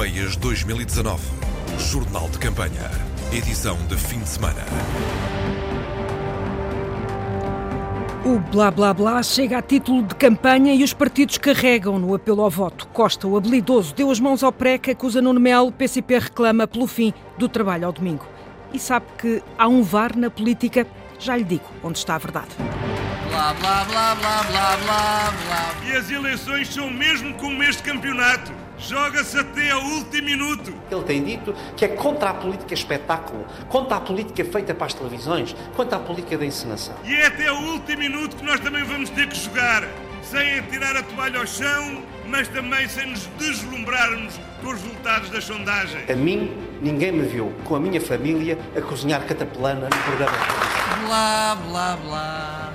Europeias 2019. Jornal de Campanha. Edição de fim de semana. O blá blá blá chega a título de campanha e os partidos carregam no apelo ao voto. Costa, o habilidoso, deu as mãos ao PREC, acusa Nuno Melo, o PCP reclama pelo fim do trabalho ao domingo. E sabe que há um VAR na política? Já lhe digo onde está a verdade. Blá blá blá blá blá blá blá. E as eleições são mesmo como este campeonato. Joga-se até ao último minuto. Ele tem dito que é contra a política espetáculo, contra a política feita para as televisões, contra a política da encenação. E é até ao último minuto que nós também vamos ter que jogar. Sem tirar a toalha ao chão, mas também sem nos deslumbrarmos com os resultados das sondagens. A mim, ninguém me viu com a minha família a cozinhar cataplana no programa. Blá blá blá.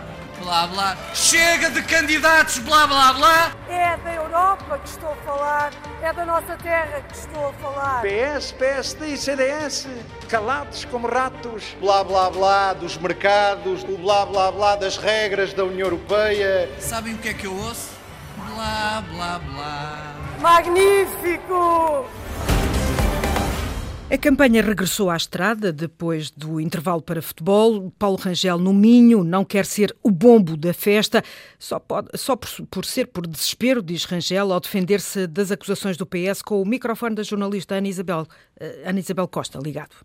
Blá blá. Chega de candidatos, blá blá blá. É da Europa que estou a falar, é da nossa terra que estou a falar. PS, PSD e CDS, calados como ratos. Blá blá blá dos mercados, o blá blá blá das regras da União Europeia. Sabem o que é que eu ouço? Blá blá blá. Magnífico! A campanha regressou à estrada depois do intervalo para futebol. Paulo Rangel, no Minho, não quer ser o bombo da festa, só, pode, só por, por ser por desespero, diz Rangel, ao defender-se das acusações do PS com o microfone da jornalista Ana Isabel, eh, Ana Isabel Costa ligado.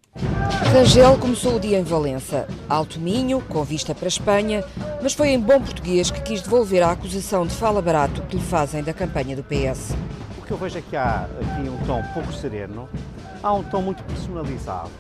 Rangel começou o dia em Valença, Alto Minho, com vista para a Espanha, mas foi em bom português que quis devolver a acusação de fala barato que lhe fazem da campanha do PS. O que eu vejo é que há aqui um tom pouco sereno, há um tom muito personalizado,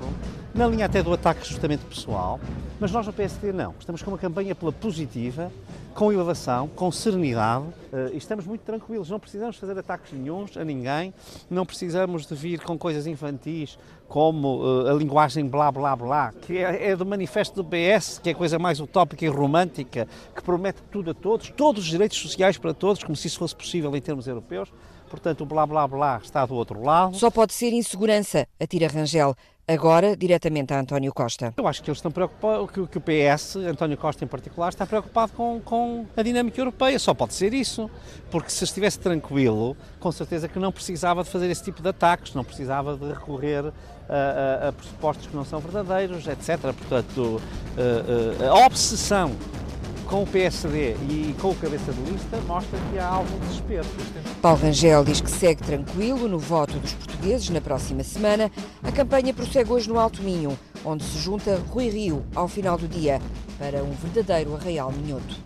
na linha até do ataque justamente pessoal, mas nós no PSD não. Estamos com uma campanha pela positiva, com elevação, com serenidade e estamos muito tranquilos. Não precisamos fazer ataques nenhums a ninguém, não precisamos de vir com coisas infantis como a linguagem blá blá blá, que é, é do manifesto do PS, que é a coisa mais utópica e romântica, que promete tudo a todos, todos os direitos sociais para todos, como se isso fosse possível em termos europeus. Portanto, o blá blá blá está do outro lado. Só pode ser insegurança, atira Rangel. Agora, diretamente a António Costa. Eu acho que eles estão preocupados, que, que o PS, António Costa em particular, está preocupado com, com a dinâmica europeia. Só pode ser isso. Porque se estivesse tranquilo, com certeza que não precisava de fazer esse tipo de ataques, não precisava de recorrer a, a, a pressupostos que não são verdadeiros, etc. Portanto, a, a obsessão com o PSD e com o cabeça de lista mostra que há algum desespero. Paulo Rangel diz que segue tranquilo no voto dos portugueses na próxima semana. A campanha prossegue hoje no Alto Minho, onde se junta Rui Rio ao final do dia para um verdadeiro arraial minhoto.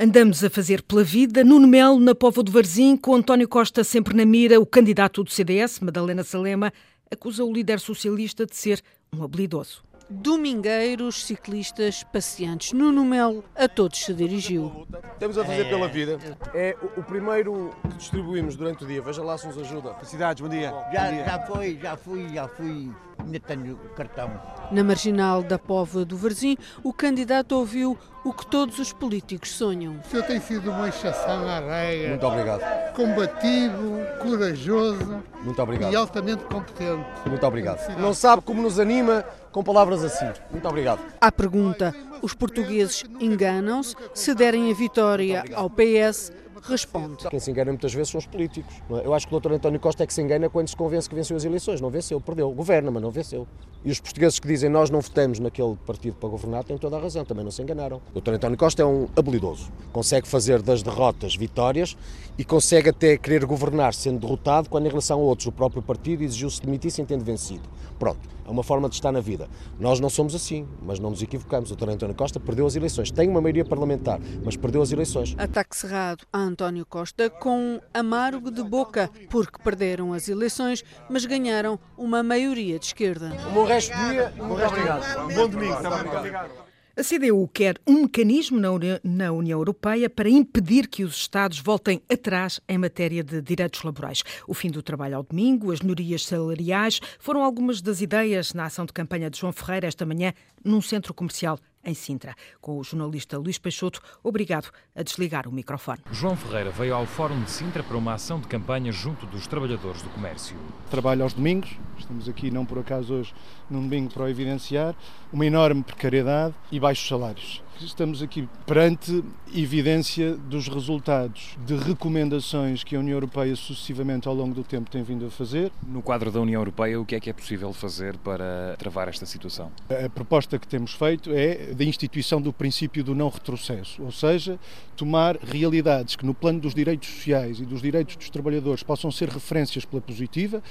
Andamos a fazer pela vida. Nuno Melo na Póvoa do Varzim, com António Costa sempre na mira, o candidato do CDS, Madalena Salema, acusa o líder socialista de ser um habilidoso domingueiros, ciclistas, passeantes. Nuno Melo a todos se dirigiu. Estamos a fazer é. pela vida. É o, primeiro que distribuímos durante o dia. Veja lá se nos ajuda. Felicidades, bom dia. Já, bom dia. já foi, já fui, já fui. Ainda tenho o cartão. Na marginal da Póvoa do Varzim, o candidato ouviu o que todos os políticos sonham. O senhor tem sido uma exceção à regra. Muito obrigado. Combativo, corajoso. Muito obrigado. E altamente competente. Muito obrigado. Não sabe como nos anima com palavras assim. Muito obrigado. À pergunta, os portugueses enganam-se se derem a vitória ao PS responde. Quem se engana muitas vezes são os políticos. É? Eu acho que o Dr. António Costa é que se engana quando se convence que venceu as eleições. Não venceu, perdeu. Governa, mas não venceu. E os portugueses que dizem nós não votamos naquele partido para governar têm toda a razão, também não se enganaram. O Dr. António Costa é um habilidoso. Consegue fazer das derrotas vitórias e consegue até querer governar sendo derrotado quando em relação a outros o próprio partido exigiu se demitissem tendo vencido. Pronto, é uma forma de estar na vida. Nós não somos assim, mas não nos equivocamos. O Dr. António Costa perdeu as eleições. Tem uma maioria parlamentar, mas perdeu as eleições. Ataque cerrado a António Costa com um amargo de boca, porque perderam as eleições, mas ganharam uma maioria de esquerda. Um bom resto de dia, um bom resto obrigado. Um bom domingo, obrigado. A CDU quer um mecanismo na União Europeia para impedir que os Estados voltem atrás em matéria de direitos laborais. O fim do trabalho ao domingo, as melhorias salariais foram algumas das ideias na ação de campanha de João Ferreira esta manhã num centro comercial em Sintra. Com o jornalista Luís Peixoto, obrigado a desligar o microfone. João Ferreira veio ao Fórum de Sintra para uma ação de campanha junto dos trabalhadores do comércio. Trabalho aos domingos, estamos aqui não por acaso hoje num domingo para o evidenciar, uma enorme precariedade e baixos salários. Estamos aqui perante evidência dos resultados de recomendações que a União Europeia sucessivamente ao longo do tempo tem vindo a fazer. No quadro da União Europeia, o que é que é possível fazer para travar esta situação? A proposta que temos feito é da instituição do princípio do não retrocesso, ou seja, tomar realidades que no plano dos direitos sociais e dos direitos dos trabalhadores possam ser referências pela positiva,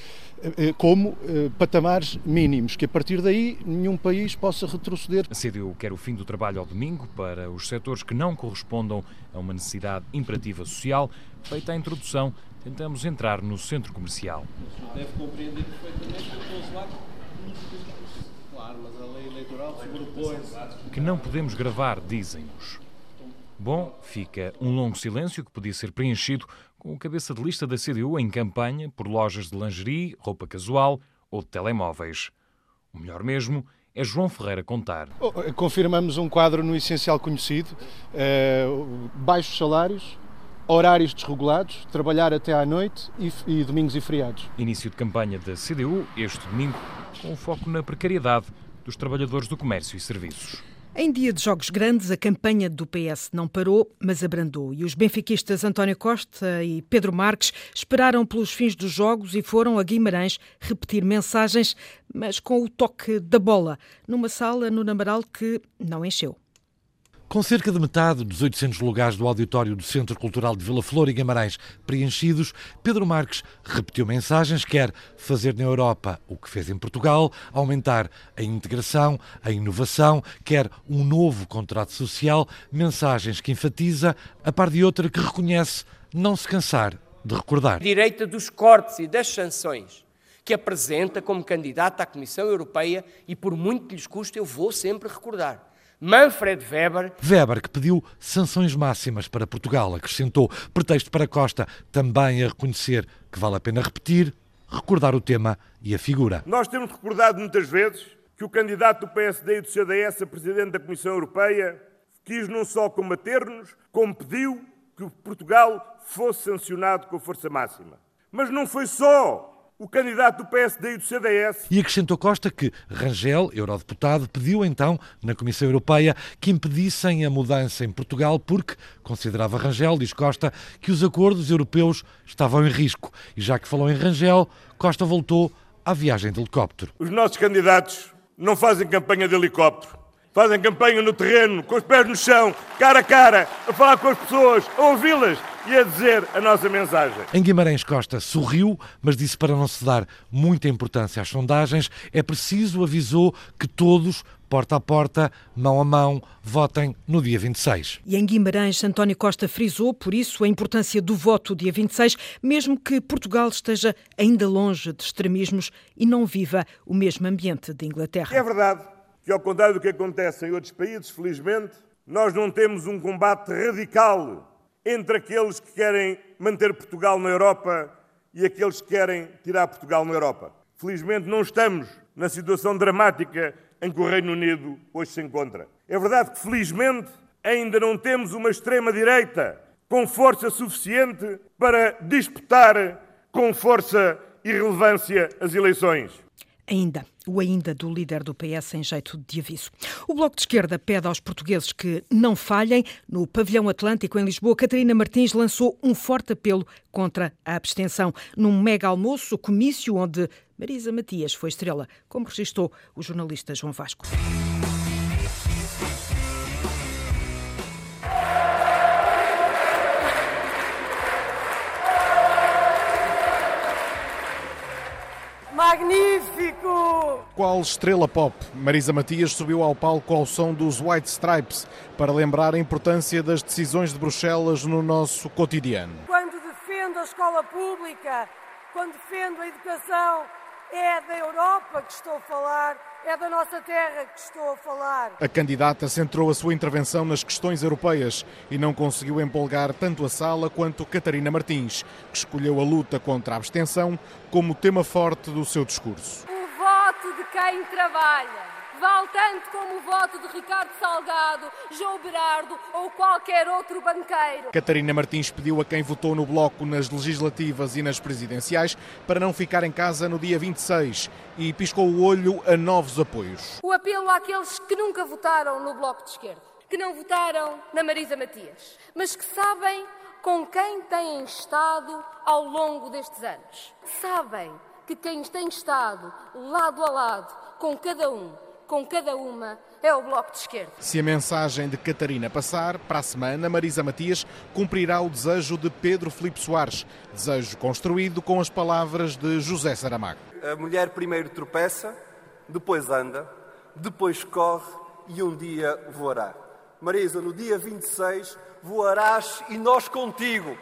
eh, eh, como eh, patamares mínimos, que a partir daí nenhum país possa retroceder. A CDU quer o fim do trabalho ao domingo para os setores que não correspondam a uma necessidade imperativa social. Feita a introdução, tentamos entrar no centro comercial. Deve compreender perfeitamente que eu estou lá. Claro, mas a lei eleitoral sobrepõe Que não podemos gravar, dizem-nos. Bom, fica um longo silêncio que podia ser preenchido com o cabeça de lista da CDU em campanha por lojas de lingerie, roupa casual ou de telemóveis. O melhor mesmo é João Ferreira contar. Oh, confirmamos um quadro no essencial conhecido: uh, baixos salários, horários desregulados, trabalhar até à noite e, e, domingos e feriados. Início de campanha da CDU este domingo, com foco na precariedade dos trabalhadores do comércio e serviços. Em dia de jogos grandes, a campanha do PS não parou, mas abrandou. E os benfiquistas António Costa e Pedro Marques esperaram pelos fins dos jogos e foram a Guimarães repetir mensagens, mas com o toque da bola, numa sala no Namaral que não encheu. Com cerca de metade dos 800 lugares do auditório do Centro Cultural de Vila Flor e Guimarães preenchidos, Pedro Marques repetiu mensagens, quer fazer na Europa o que fez em Portugal, aumentar a integração, a inovação, quer um novo contrato social, mensagens que enfatiza, a par de outra que reconhece não se cansar de recordar. Direita dos cortes e das sanções que apresenta como candidato à Comissão Europeia e por muito que lhes custe eu vou sempre recordar Manfred Weber. Weber, que pediu sanções máximas para Portugal, acrescentou pretexto para Costa também a reconhecer que vale a pena repetir, recordar o tema e a figura. Nós temos recordado muitas vezes que o candidato do PSD e do CDS a presidente da Comissão Europeia quis não só combater-nos, como pediu que Portugal fosse sancionado com a força máxima. Mas não foi só o candidato do PSD e do CDS. E acrescentou Costa que Rangel, eurodeputado, pediu então na Comissão Europeia que impedissem a mudança em Portugal porque considerava Rangel, diz Costa, que os acordos europeus estavam em risco. E já que falou em Rangel, Costa voltou à viagem de helicóptero. Os nossos candidatos não fazem campanha de helicóptero. Fazem campanha no terreno, com os pés no chão, cara a cara, a falar com as pessoas, a ouvi-las e a dizer a nossa mensagem. Em Guimarães Costa sorriu, mas disse para não se dar muita importância às sondagens, é preciso, avisou, que todos porta a porta, mão a mão, votem no dia 26. E em Guimarães, António Costa frisou, por isso, a importância do voto dia 26, mesmo que Portugal esteja ainda longe de extremismos e não viva o mesmo ambiente de Inglaterra. É verdade que, ao contrário do que acontece em outros países, felizmente, nós não temos um combate radical entre aqueles que querem manter Portugal na Europa e aqueles que querem tirar Portugal na Europa. Felizmente não estamos na situação dramática em que o Reino Unido hoje se encontra. É verdade que, felizmente, ainda não temos uma extrema-direita com força suficiente para disputar com força e relevância as eleições. Ainda, o ainda do líder do PS em jeito de aviso. O Bloco de Esquerda pede aos portugueses que não falhem. No Pavilhão Atlântico, em Lisboa, Catarina Martins lançou um forte apelo contra a abstenção. Num mega almoço, comício onde Marisa Matias foi estrela, como registrou o jornalista João Vasco. Qual estrela pop? Marisa Matias subiu ao palco ao som dos White Stripes para lembrar a importância das decisões de Bruxelas no nosso cotidiano. Quando defendo a escola pública, quando defendo a educação, é da Europa que estou a falar, é da nossa terra que estou a falar. A candidata centrou a sua intervenção nas questões europeias e não conseguiu empolgar tanto a sala quanto Catarina Martins, que escolheu a luta contra a abstenção como tema forte do seu discurso. O voto de quem trabalha vale tanto como o voto de Ricardo Salgado, João Berardo ou qualquer outro banqueiro. Catarina Martins pediu a quem votou no Bloco nas legislativas e nas presidenciais para não ficar em casa no dia 26 e piscou o olho a novos apoios. O apelo àqueles que nunca votaram no Bloco de Esquerda. que não votaram na Marisa Matias, mas que sabem com quem têm estado ao longo destes anos. Sabem que quem tem estado lado a lado com cada um, com cada uma, é o Bloco de Esquerda. Se a mensagem de Catarina passar, para a semana, Marisa Matias cumprirá o desejo de Pedro Filipe Soares, desejo construído com as palavras de José Saramago. A mulher primeiro tropeça, depois anda, depois corre e um dia voará. Marisa, no dia 26 voarás e nós contigo.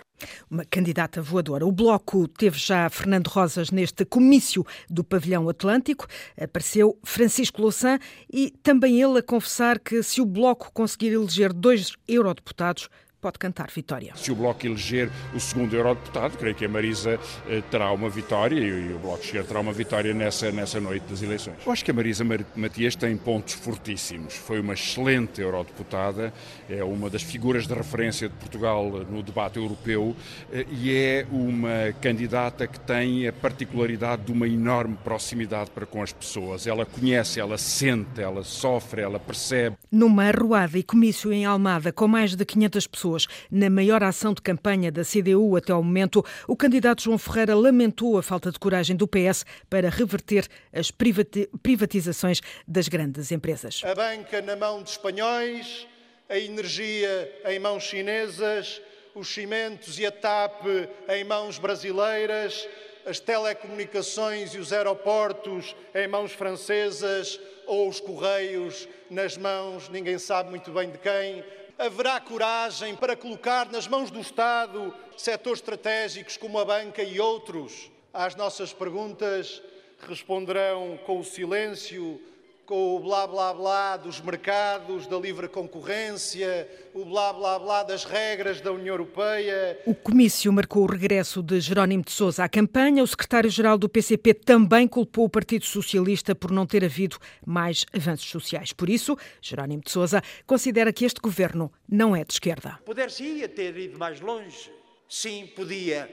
Uma candidata voadora. O Bloco teve já Fernando Rosas neste comício do Pavilhão Atlântico. Apareceu Francisco Louçã e também ele a confessar que se o Bloco conseguir eleger dois eurodeputados, pode cantar vitória. Se o Bloco eleger o segundo eurodeputado, creio que a Marisa eh, terá uma vitória e, o Bloco de Esquerda terá uma vitória nessa, nessa noite das eleições. Eu acho que a Marisa Matias tem pontos fortíssimos. Foi uma excelente eurodeputada, é uma das figuras de referência de Portugal no debate europeu eh, e é uma candidata que tem a particularidade de uma enorme proximidade para com as pessoas. Ela conhece, ela sente, ela sofre, ela percebe. Numa arruada e comício em Almada com mais de 500 pessoas, pessoas. Na maior ação de campanha da CDU até ao momento, o candidato João Ferreira lamentou a falta de coragem do PS para reverter as privatizações das grandes empresas. A banca na mão de espanhóis, a energia em mãos chinesas, os cimentos e a TAP em mãos brasileiras, as telecomunicações e os aeroportos em mãos francesas ou os correios nas mãos, ninguém sabe muito bem de quem, haverá coragem para colocar nas mãos do Estado setores estratégicos como a banca e outros? Às nossas perguntas responderão com o silêncio, com o blá blá blá dos mercados, da livre concorrência, o blá blá blá das regras da União Europeia. O comício marcou o regresso de Jerónimo de Sousa à campanha. O secretário-geral do PCP também culpou o Partido Socialista por não ter havido mais avanços sociais. Por isso, Jerónimo de Sousa considera que este governo não é de esquerda. Poder-se-ia ter ido mais longe? Sim, podia.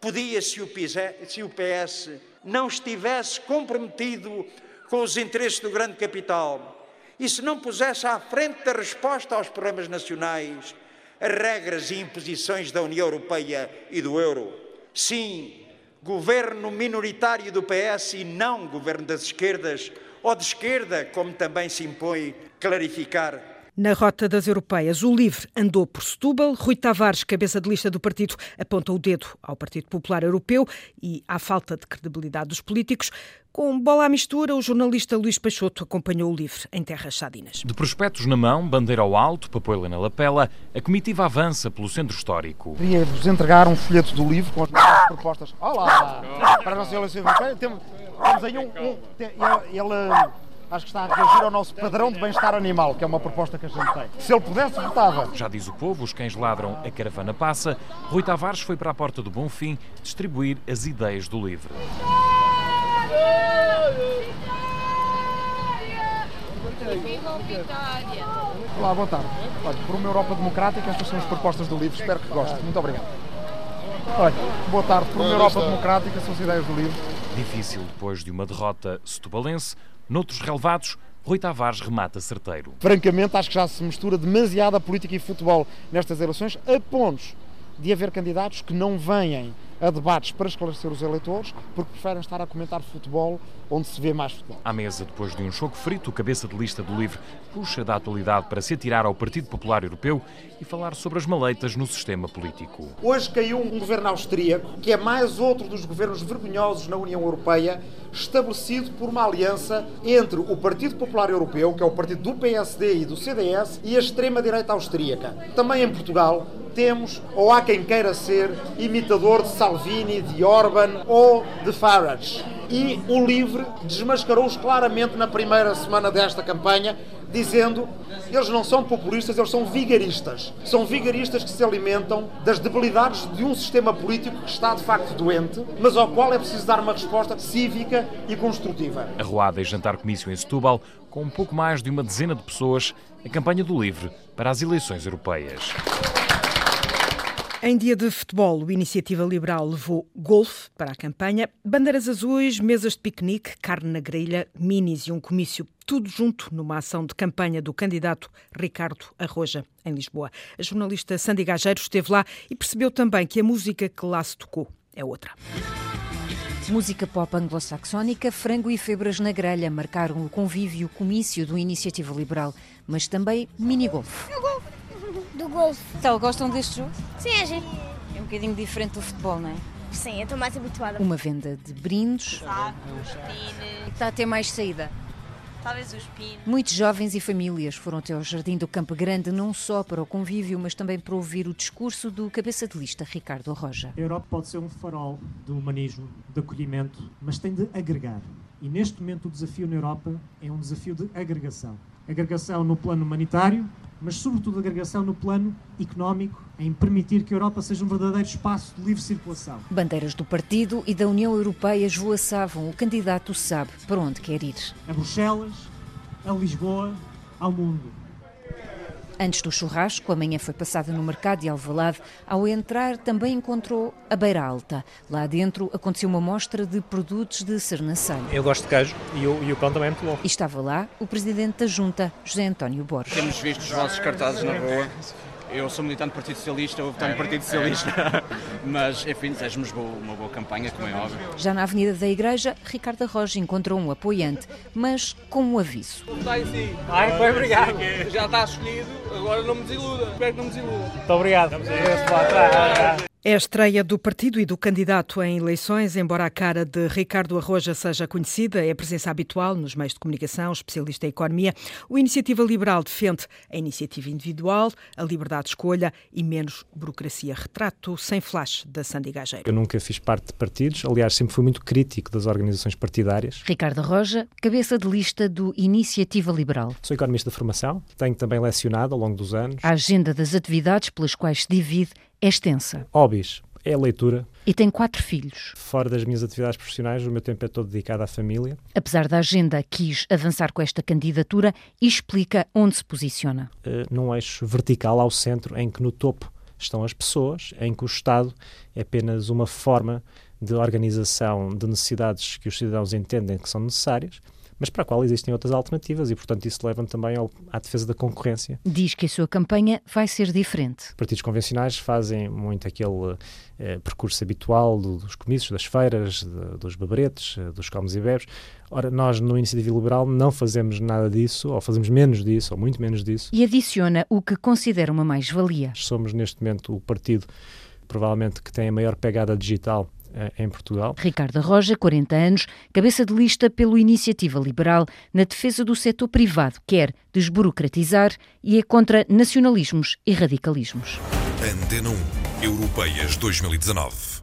Podia se o PS não estivesse comprometido com os interesses do grande capital e se não pusesse à frente da resposta aos problemas nacionais as regras e imposições da União Europeia e do euro. Sim, governo minoritário do PS e não governo das esquerdas, ou de esquerda, como também se impõe clarificar na rota das europeias, o LIVRE andou por Setúbal. Rui Tavares, cabeça de lista do partido, aponta o dedo ao Partido Popular Europeu e à falta de credibilidade dos políticos. Com bola à mistura, o jornalista Luís Peixoto acompanhou o LIVRE em terras sadinas. De prospectos na mão, bandeira ao alto, papoila na lapela, a comitiva avança pelo centro histórico. Queria-vos entregar um folheto do livro com as nossas propostas. Olá! Para a nossa eleição europeia, temos, temos aí um... um ele, ele acho que está a reagir ao nosso padrão de bem-estar animal, que é uma proposta que a gente tem. Se ele pudesse, votava. Já diz o povo, os cães ladram, a caravana passa. Rui Tavares foi para a porta do Bonfim distribuir as ideias do livro. Olá, boa tarde. Olha, por uma Europa democrática, estas são as propostas do livro. Espero que goste. Muito obrigado. Olha, boa tarde. Por uma Europa democrática, são as ideias do livro. Difícil depois de uma derrota setubalense. Noutros relevados, Rui Tavares remata certeiro. Francamente, acho que já se mistura demasiada política e futebol nestas eleições, a pontos de haver candidatos que não venham a debates para esclarecer os eleitores, porque preferem estar a comentar futebol onde se vê mais futebol. À mesa, depois de um choque frito, o cabeça de lista do LIVRE puxa da atualidade para se atirar ao Partido Popular Europeu e falar sobre as maleitas no sistema político. Hoje caiu um governo austríaco, que é mais outro dos governos vergonhosos na União Europeia, estabelecido por uma aliança entre o Partido Popular Europeu, que é o partido do PSD e do CDS, e a extrema-direita austríaca. Também em Portugal, temos, ou há quem queira ser, imitador de Salvini, de Orban ou de Farage. E o LIVRE desmascarou-os claramente na primeira semana desta campanha, dizendo eles não são populistas, eles são vigaristas. São vigaristas que se alimentam das debilidades de um sistema político que está de facto doente, mas ao qual é preciso dar uma resposta cívica e construtiva. Arruada e jantar comício em Setúbal, com um pouco mais de uma dezena de pessoas, a campanha do LIVRE para as eleições europeias. Em dia de futebol, o Iniciativa Liberal levou golfe para a campanha, bandeiras azuis, mesas de piquenique, carne na grelha, minis e um comício tudo junto numa ação de campanha do candidato Ricardo Arroja, em Lisboa. A jornalista Sandy Gageiro esteve lá e percebeu também que a música que lá se tocou é outra. Música pop anglo-saxónica, frango e febras na grelha marcaram o convívio e o comício do Iniciativa Liberal, mas também mini-golfe. Do golfe. Então, gostam deste jogo? Sim, é giro. É um bocadinho diferente do futebol, não é? Sim, eu estou mais habituada. Uma venda de brindes. Está a ter mais saída. Talvez os pinos. Muitos jovens e famílias foram até ao Jardim do Campo Grande não só para o convívio, mas também para ouvir o discurso do cabeça de lista Ricardo Roja. A Europa pode ser um farol do humanismo, de acolhimento, mas tem de agregar. E neste momento o desafio na Europa é um desafio de agregação. Agregação no plano humanitário, mas sobretudo agregação no plano económico, em permitir que a Europa seja um verdadeiro espaço de livre circulação. Bandeiras do partido e da União Europeia esvoaçavam. O candidato sabe para onde quer ir. A Bruxelas, a Lisboa, ao mundo. Antes do churrasco, a manhã foi passada no mercado de Alvalade. Ao entrar, também encontrou a Beira Alta. Lá dentro aconteceu uma mostra de produtos de Sernancelho. Eu gosto de queijo e o, e o pão também é muito bom. E estava lá o presidente da Junta, José António Borges. Temos visto os vossos cartazes na rua. Eu sou militante do Partido Socialista, eu voto no Partido Socialista, mas enfim, desejo-nos uma boa campanha, como é óbvio. Já na Avenida da Igreja, Ricardo Roja encontrou um apoiante, mas com um aviso. Está em si. Ai, foi obrigado. Já está escolhido, agora não me desiluda. Espero que não me desiluda. Muito obrigado. É a estreia do partido e do candidato em eleições, embora a cara de Ricardo Arroja seja conhecida, é a presença habitual nos meios de comunicação, especialista em economia. O Iniciativa Liberal defende a iniciativa individual, a liberdade de escolha e menos burocracia. Retrato sem flash da Sandy Gageiro. Eu nunca fiz parte de partidos, aliás, sempre fui muito crítico das organizações partidárias. Ricardo Arroja, cabeça de lista do Iniciativa Liberal. Sou economista de formação, tenho também lecionado ao longo dos anos. A agenda das atividades pelas quais se divide é extensa. Hobbies. É a leitura. E tem quatro filhos. Fora das minhas atividades profissionais, o meu tempo é todo dedicado à família. Apesar da agenda, quis avançar com esta candidatura e explica onde se posiciona. Uh, num eixo vertical ao centro, em que no topo estão as pessoas, em que o Estado é apenas uma forma de organização de necessidades que os cidadãos entendem que são necessárias mas para a qual existem outras alternativas e, portanto, isso leva também ao, à defesa da concorrência. Diz que a sua campanha vai ser diferente. Partidos convencionais fazem muito aquele eh, percurso habitual do, dos comícios, das feiras, de, dos babaretes, eh, dos comes e bebes. Ora, nós no Iniciativa Liberal não fazemos nada disso, ou fazemos menos disso, ou muito menos disso. E adiciona o que considera uma mais-valia. Somos, neste momento, o partido provavelmente que tem a maior pegada digital em Portugal. Ricardo Roja, 40 anos, cabeça de lista pelo Iniciativa Liberal na defesa do setor privado, quer desburocratizar e é contra nacionalismos e radicalismos. Antena 1, Europeias 2019.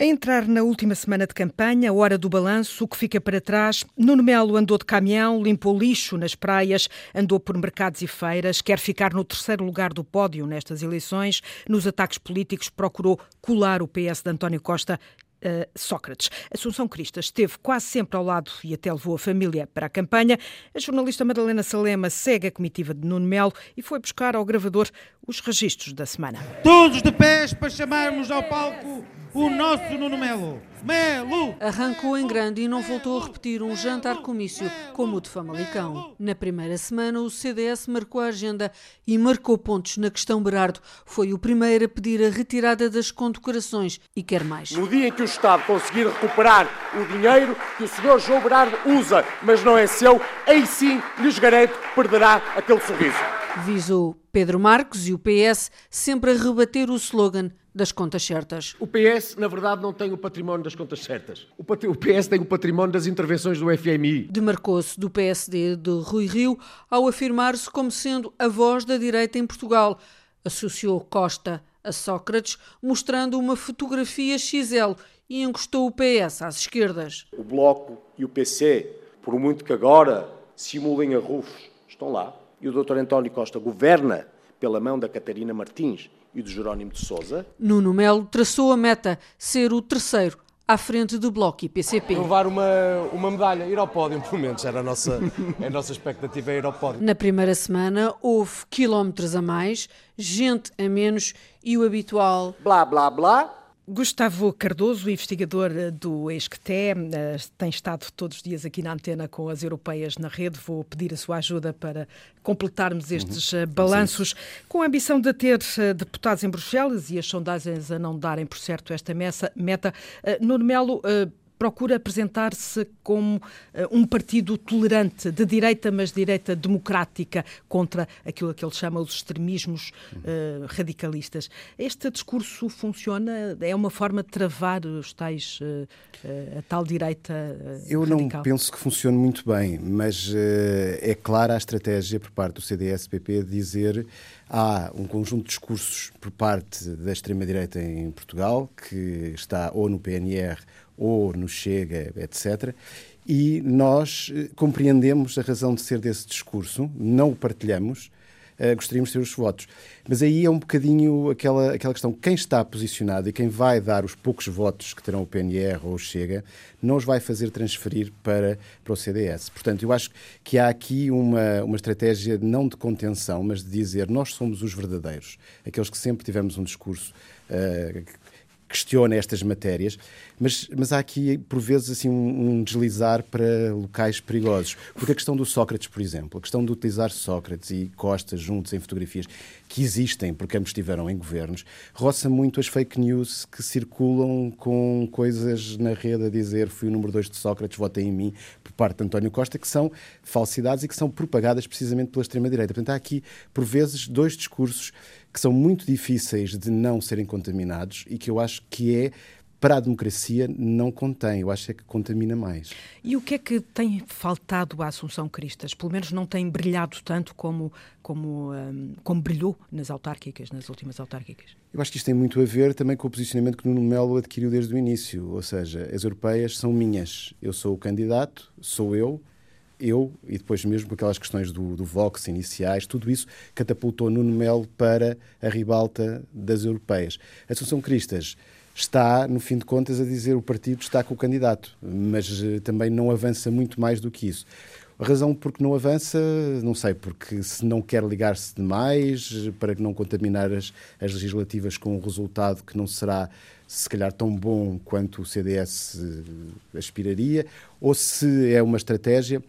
A entrar na última semana de campanha, hora do balanço, o que fica para trás, Nuno Melo andou de caminhão, limpou lixo nas praias, andou por mercados e feiras, quer ficar no terceiro lugar do pódio nestas eleições. Nos ataques políticos, procurou colar o PS de António Costa Uh, Sócrates. Assunção Cristas esteve quase sempre ao lado e até levou a família para a campanha. A jornalista Madalena Salema segue a comitiva de Nuno Melo e foi buscar ao gravador os registros da semana. Todos de pés para chamarmos ao palco o nosso Nuno Melo. Melo! Arrancou em grande e não voltou a repetir um jantar comício como o de Famalicão. Na primeira semana, o CDS marcou a agenda e marcou pontos na questão Berardo. Foi o primeiro a pedir a retirada das condecorações e quer mais. No dia em que o Estado conseguir recuperar o dinheiro que o Sr. João Berardo usa, mas não é seu, aí sim lhes garanto perderá aquele sorriso. Visou Pedro Marcos e o PS sempre a rebater o slogan das contas certas. O PS, na verdade, não tem o património das contas certas. O PS tem o património das intervenções do FMI. Demarcou-se do PSD de Rui Rio ao afirmar-se como sendo a voz da direita em Portugal. Associou Costa a Sócrates, mostrando uma fotografia XL e encostou o PS às esquerdas. O Bloco e o PC, por muito que agora simulem arrufos, estão lá. E o Dr. António Costa governa pela mão da Catarina Martins e do Jerónimo de Sousa. Nuno Melo traçou a meta, ser o terceiro à frente do Bloco e PCP. Levar uma, uma medalha, ir ao pódio, pelo menos, era a nossa, a nossa expectativa, é ir ao pódio. Na primeira semana houve quilómetros a mais, gente a menos e o habitual blá blá blá Gustavo Cardoso, investigador eh, do ESCTE, eh, tem estado todos os dias aqui na antena com as europeias na rede. Vou pedir a sua ajuda para completarmos uhum. estes uhum. balanços, com a ambição de ter deputados em Bruxelas e as sondagens a não darem, por certo, esta meta. Nuno Melo, procura apresentar-se como uh, um partido tolerante, de direita, mas direita democrática, contra aquilo que ele chama os extremismos uh, radicalistas. Este discurso funciona? É uma forma de travar os tais, uh, a tal direita Eu radical? não penso que funcione muito bem, mas é clara a estratégia por parte do CDS-PP de dizer há um conjunto de discursos por parte da extrema-direita em Portugal, que está ou no PNR ou no Chega, etc. E nós eh, compreendemos a razão de ser desse discurso, não o partilhamos, uh, gostaríamos de ter os votos. Mas aí é um bocadinho aquela, aquela questão: quem está posicionado e quem vai dar os poucos votos que terão o PNR ou o Chega, não os vai fazer transferir para, para o CDS. Portanto, eu acho que há aqui uma, uma estratégia não de contenção, mas de dizer nós somos os verdadeiros, aqueles que sempre tivemos um discurso. Uh, questiona estas matérias, mas, mas há aqui, por vezes, assim, um, um, deslizar para locais perigosos. Porque a questão do Sócrates, por exemplo, a questão de utilizar Sócrates e Costa juntos em fotografias que existem, porque ambos estiveram em governos, roça muito as fake news que circulam com coisas na rede a dizer fui o número dois de Sócrates, votem em mim, por parte de António Costa, que são falsidades e que são propagadas precisamente pela extrema-direita. Portanto, há aqui, por vezes, dois discursos que são muito difíceis de não serem contaminados e que eu acho que é para a democracia não contém, eu acho é que contamina mais. E o que é que tem faltado à Assunção Cristas? Pelo menos não tem brilhado tanto como, como, um, como brilhou nas autárquicas, nas últimas autárquicas. Eu acho que isto tem muito a ver também com o posicionamento que Nuno Melo adquiriu desde o início, ou seja, as europeias são minhas, eu sou o candidato, sou eu, eu, e depois mesmo aquelas questões do, do Vox iniciais, tudo isso catapultou Nuno Melo para a ribalta das europeias. A Assunção Cristas está, no fim de contas, a dizer o partido está com o candidato, mas uh, também não avança muito mais do que isso. A razão por que não avança, não sei, porque se não quer ligar-se demais para não contaminar as, as legislativas com um resultado que não será se calhar tão bom quanto o CDS eh, aspiraria, ou se é uma estratégia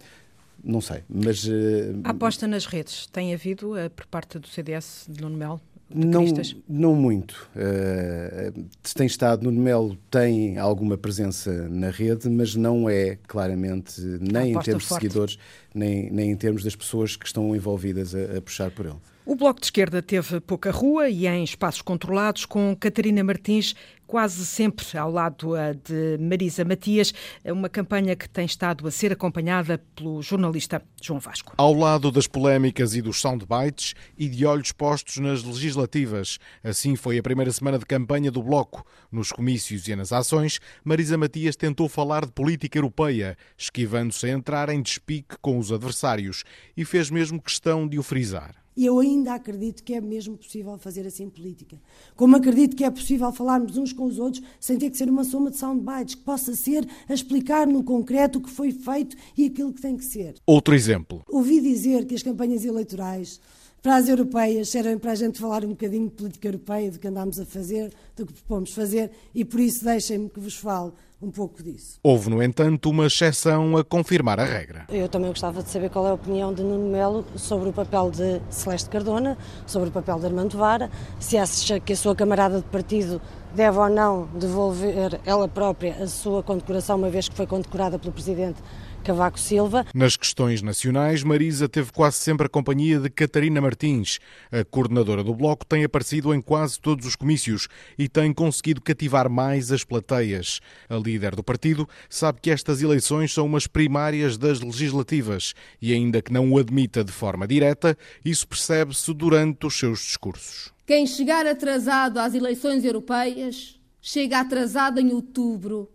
não sei, mas... Uh, a aposta nas redes tem havido uh, por parte do CDS de Nuno Melo? Não, não muito. Uh, tem estado, Nuno Melo tem alguma presença na rede, mas não é claramente, nem em termos forte. de seguidores, nem, nem em termos das pessoas que estão envolvidas a, a puxar por ele. O Bloco de Esquerda teve pouca rua e em espaços controlados, com Catarina Martins quase sempre ao lado de Marisa Matias, uma campanha que tem estado a ser acompanhada pelo jornalista João Vasco. Ao lado das polémicas e dos soundbites e de olhos postos nas legislativas. Assim foi a primeira semana de campanha do Bloco. Nos comícios e nas ações, Marisa Matias tentou falar de política europeia, esquivando-se a entrar em despique com os adversários e fez mesmo questão de o frisar. E eu ainda acredito que é mesmo possível fazer assim política. Como acredito que é possível falarmos uns com os outros sem ter que ser uma soma de soundbites, que possa ser a explicar no concreto o que foi feito e aquilo que tem que ser. Outro exemplo. Ouvi dizer que as campanhas eleitorais para as europeias servem para a gente falar um bocadinho de política europeia, do que andamos a fazer, do que propomos fazer, e por isso deixem-me que vos fale um pouco disso. Houve, no entanto, uma exceção a confirmar a regra. Eu também gostava de saber qual é a opinião de Nuno Melo sobre o papel de Celeste Cardona, sobre o papel de Armando Vara, se acha que a sua camarada de partido deve ou não devolver ela própria a sua condecoração, uma vez que foi condecorada pelo Presidente Cavaco Silva. Nas questões nacionais, Marisa teve quase sempre a companhia de Catarina Martins. A coordenadora do Bloco tem aparecido em quase todos os comícios e tem conseguido cativar mais as plateias. A líder do partido sabe que estas eleições são umas primárias das legislativas e, ainda que não o admita de forma direta, isso percebe-se durante os seus discursos. Quem chegar atrasado às eleições europeias chega atrasado em outubro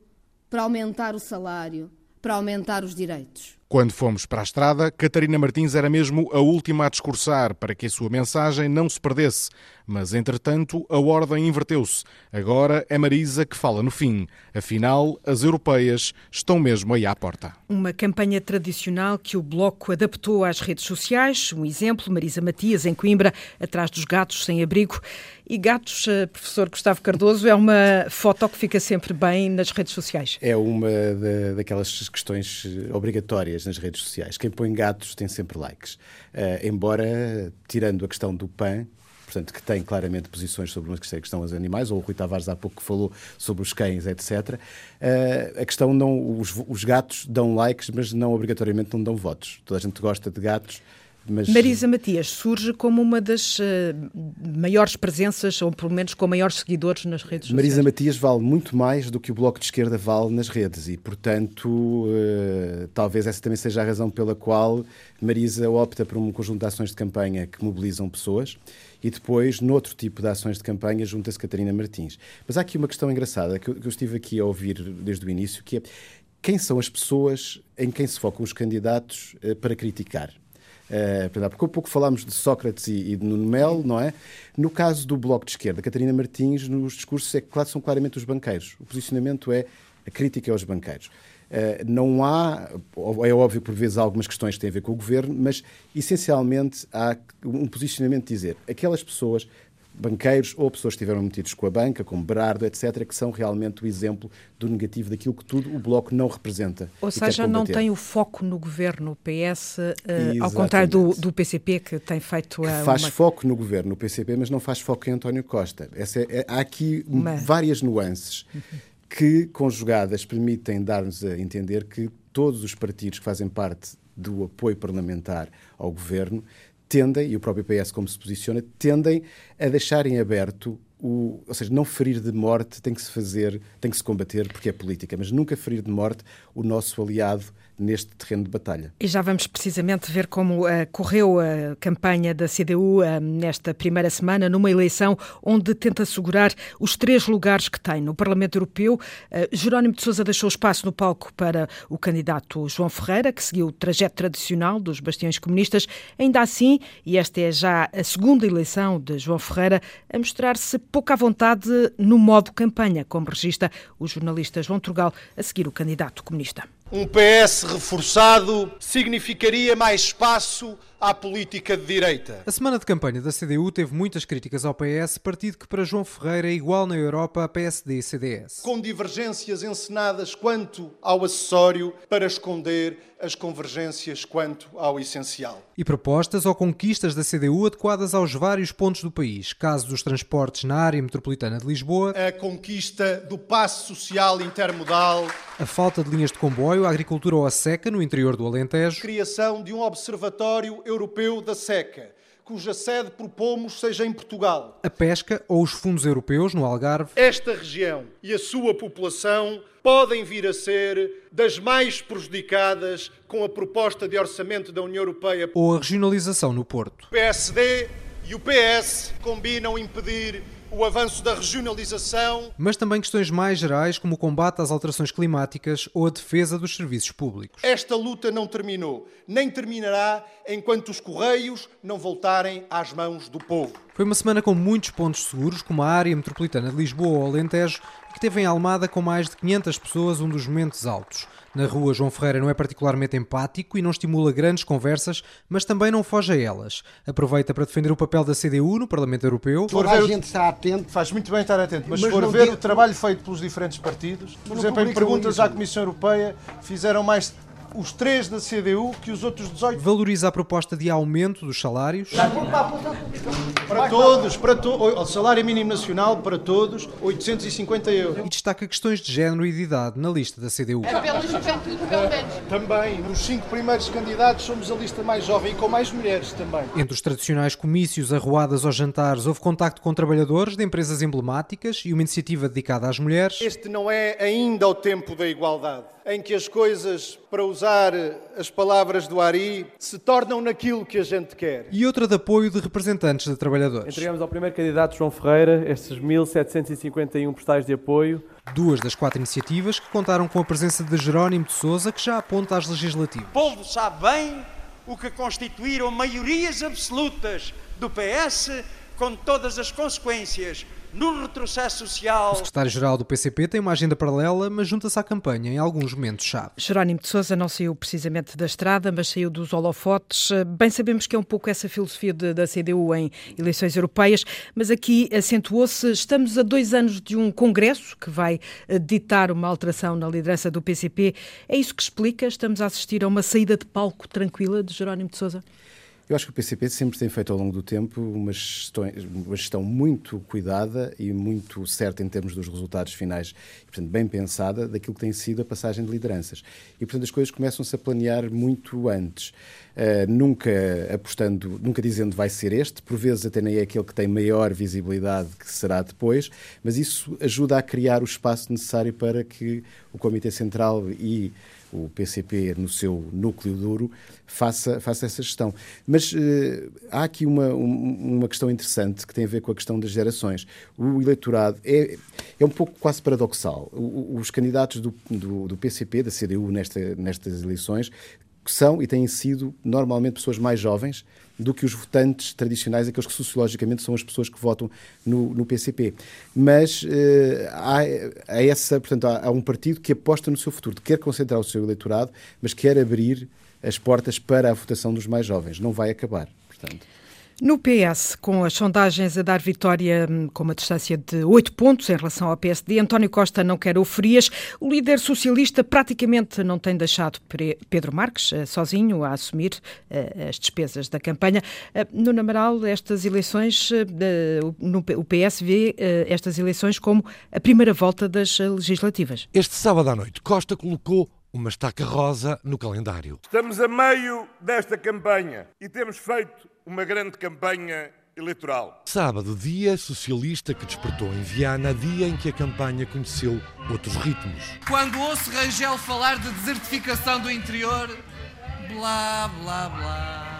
para aumentar o salário para aumentar os direitos. Quando fomos para a estrada, Catarina Martins era mesmo a última a discursar para que a sua mensagem não se perdesse. Mas, entretanto, a ordem inverteu-se. Agora é Marisa que fala no fim. Afinal, as europeias estão mesmo aí à porta. Uma campanha tradicional que o Bloco adaptou às redes sociais. Um exemplo, Marisa Matias, em Coimbra, atrás dos gatos sem abrigo. E gatos, eh, professor Gustavo Cardoso, é uma foto que fica sempre bem nas redes sociais. É uma daquelas questões obrigatórias nas redes sociais. Quem põe gatos tem sempre likes. Uh, embora, tirando a questão do PAN, portanto, que tem claramente posições sobre uma questão dos animais, ou o Rui Tavares há pouco falou sobre os cães, etc. Uh, a questão não. Os, os, gatos dão likes, mas não obrigatoriamente não dão votos. Toda a gente gosta de gatos. Mas... Marisa Matias surge como uma das uh, maiores presenças, ou pelo menos com maiores seguidores nas redes sociais. Marisa Matias vale muito mais do que o Bloco de Esquerda vale nas redes e, portanto, uh, talvez essa também seja a razão pela qual Marisa opta por um conjunto de ações de campanha que mobilizam pessoas e depois, noutro tipo de ações de campanha, junta-se Catarina Martins. Mas há aqui uma questão engraçada que eu, que eu estive aqui a ouvir desde o início, que é quem são as pessoas em quem se focam os candidatos uh, para criticar? Uh, porque há pouco falámos de Sócrates e, e de Nuno Melo, não é? No caso do Bloco de Esquerda, Catarina Martins, nos discursos é, claro, são claramente os banqueiros. O posicionamento é a crítica aos banqueiros. Uh, não há, é óbvio por vezes há algumas questões que têm a ver com o governo, mas essencialmente há um posicionamento de dizer aquelas pessoas banqueiros ou pessoas que estiveram metidos com a banca, como Berardo, etc., que são realmente o exemplo do negativo daquilo que tudo o Bloco não representa. Ou seja, não tem o foco no governo, o PS, uh, ao contrário do, do, PCP, que tem feito a. faz uma... foco no governo, o PCP, mas não faz foco em António Costa. Essa é, é, há aqui uma... várias nuances que, conjugadas, permitem dar-nos a entender que todos os partidos que fazem parte do apoio parlamentar ao governo tendem, e o próprio PS como se posiciona, tendem a deixar em aberto o, ou seja, não ferir de morte tem que se fazer, tem que se combater porque é política, mas nunca ferir de morte o nosso aliado neste terreno de batalha. E já vamos precisamente ver como uh, correu a campanha da CDU uh, nesta primeira semana, numa eleição onde tenta assegurar os três lugares que tem no Parlamento Europeu. Uh, Jerónimo de Sousa deixou espaço no palco para o candidato João Ferreira, que seguiu o trajeto tradicional dos bastiões comunistas. Ainda assim, e esta é já a segunda eleição de João Ferreira, a mostrar-se pouco à vontade no modo campanha, como registra o jornalista João Trugal, a seguir o candidato comunista. Um PS reforçado significaria mais espaço à política de direita. A semana de campanha da CDU teve muitas críticas ao PS, partido que para João Ferreira é igual na Europa a PSD e CDS. Com divergências encenadas quanto ao acessório para esconder as convergências quanto ao essencial. E propostas ou conquistas da CDU adequadas aos vários pontos do país, caso dos transportes na área metropolitana de Lisboa, a conquista do passe social intermodal, a falta de linhas de comboio, a agricultura ou a seca no interior do Alentejo, criação de um observatório europeu da seca cuja sede propomos seja em Portugal. A pesca ou os fundos europeus no Algarve. Esta região e a sua população podem vir a ser das mais prejudicadas com a proposta de orçamento da União Europeia. Ou a regionalização no Porto. O PSD e o PS combinam impedir o avanço da regionalização. Mas também questões mais gerais, como o combate às alterações climáticas ou a defesa dos serviços públicos. Esta luta não terminou, nem terminará enquanto os Correios não voltarem às mãos do povo. Foi uma semana com muitos pontos seguros, como a área metropolitana de Lisboa ou Alentejo, que teve em Almada com mais de 500 pessoas um dos momentos altos. Na rua, João Ferreira não é particularmente empático e não estimula grandes conversas, mas também não foge a elas. Aproveita para defender o papel da CDU no Parlamento Europeu. Toda a gente está atento. Faz muito bem estar atento, mas, mas se for ver o trabalho feito pelos diferentes partidos, por exemplo, em perguntas à Comissão Europeia, fizeram mais os três da CDU que os outros 18. Valoriza a proposta de aumento dos salários. Para todos, para to o salário mínimo nacional para todos, 850 euros. E destaca questões de género e de idade na lista da CDU. É pela juventude, pelo menos. Também, nos cinco primeiros candidatos somos a lista mais jovem e com mais mulheres também. Entre os tradicionais comícios, arruadas aos jantares, houve contacto com trabalhadores de empresas emblemáticas e uma iniciativa dedicada às mulheres. Este não é ainda o tempo da igualdade em que as coisas, para usar as palavras do Ari, se tornam naquilo que a gente quer. E outra de apoio de representantes de trabalhadores. Entregamos ao primeiro candidato, João Ferreira, estes 1.751 postais de apoio Duas das quatro iniciativas que contaram com a presença de Jerónimo de Sousa, que já aponta às legislativas. O povo sabe bem o que constituíram maiorias absolutas do PS, com todas as consequências no retrocesso social. O secretário-geral do PCP tem uma agenda paralela, mas junta-se à campanha em alguns momentos-chave. Jerónimo de Sousa não saiu precisamente da estrada, mas saiu dos holofotes. Bem sabemos que é um pouco essa filosofia de, da CDU em eleições europeias, mas aqui acentuou-se, estamos a dois anos de um congresso que vai eh, ditar uma alteração na liderança do PCP. É isso que explica? Estamos a assistir a uma saída de palco tranquila de Jerónimo de Sousa? Eu acho que o PCP sempre tem feito ao longo do tempo uma gestão, uma gestão, muito cuidada e muito certa em termos dos resultados finais, e, portanto, bem pensada daquilo que tem sido a passagem de lideranças. E, portanto, as coisas começam-se a planear muito antes. Uh, nunca apostando, nunca dizendo vai ser este, por vezes até nem é aquele que tem maior visibilidade que será depois, mas isso ajuda a criar o espaço necessário para que o Comitê Central e o PCP no seu núcleo duro faça, faça essa gestão. Mas uh, há aqui uma, um, uma questão interessante que tem a ver com a questão das gerações. O eleitorado é, é um pouco quase paradoxal. O, os candidatos do, do, do, PCP, da CDU, nesta, nestas eleições, são e têm sido normalmente pessoas mais jovens do que os votantes tradicionais, aqueles que sociologicamente são as pessoas que votam no, no PCP. Mas uh, há, há, essa, portanto, há, há, um partido que aposta no seu futuro, quer concentrar o seu eleitorado, mas quer abrir as portas para a votação dos mais jovens. Não vai acabar, portanto. No PS, com as sondagens a dar vitória hum, com uma distância de 8 pontos em relação ao PSD, António Costa não quer euforias. O líder socialista praticamente não tem deixado Pedro Marques eh, sozinho a assumir eh, as despesas da campanha. Eh, no Namaral, estas eleições, o PS vê estas eleições como a primeira volta das legislativas. Este sábado à noite, Costa colocou uma estaca rosa no calendário. Estamos a meio desta campanha e temos feito uma grande campanha eleitoral. Sábado, dia socialista que despertou em Viana, dia em que a campanha conheceu outros ritmos. Quando ouço Rangel falar de desertificação do interior, blá blá blá.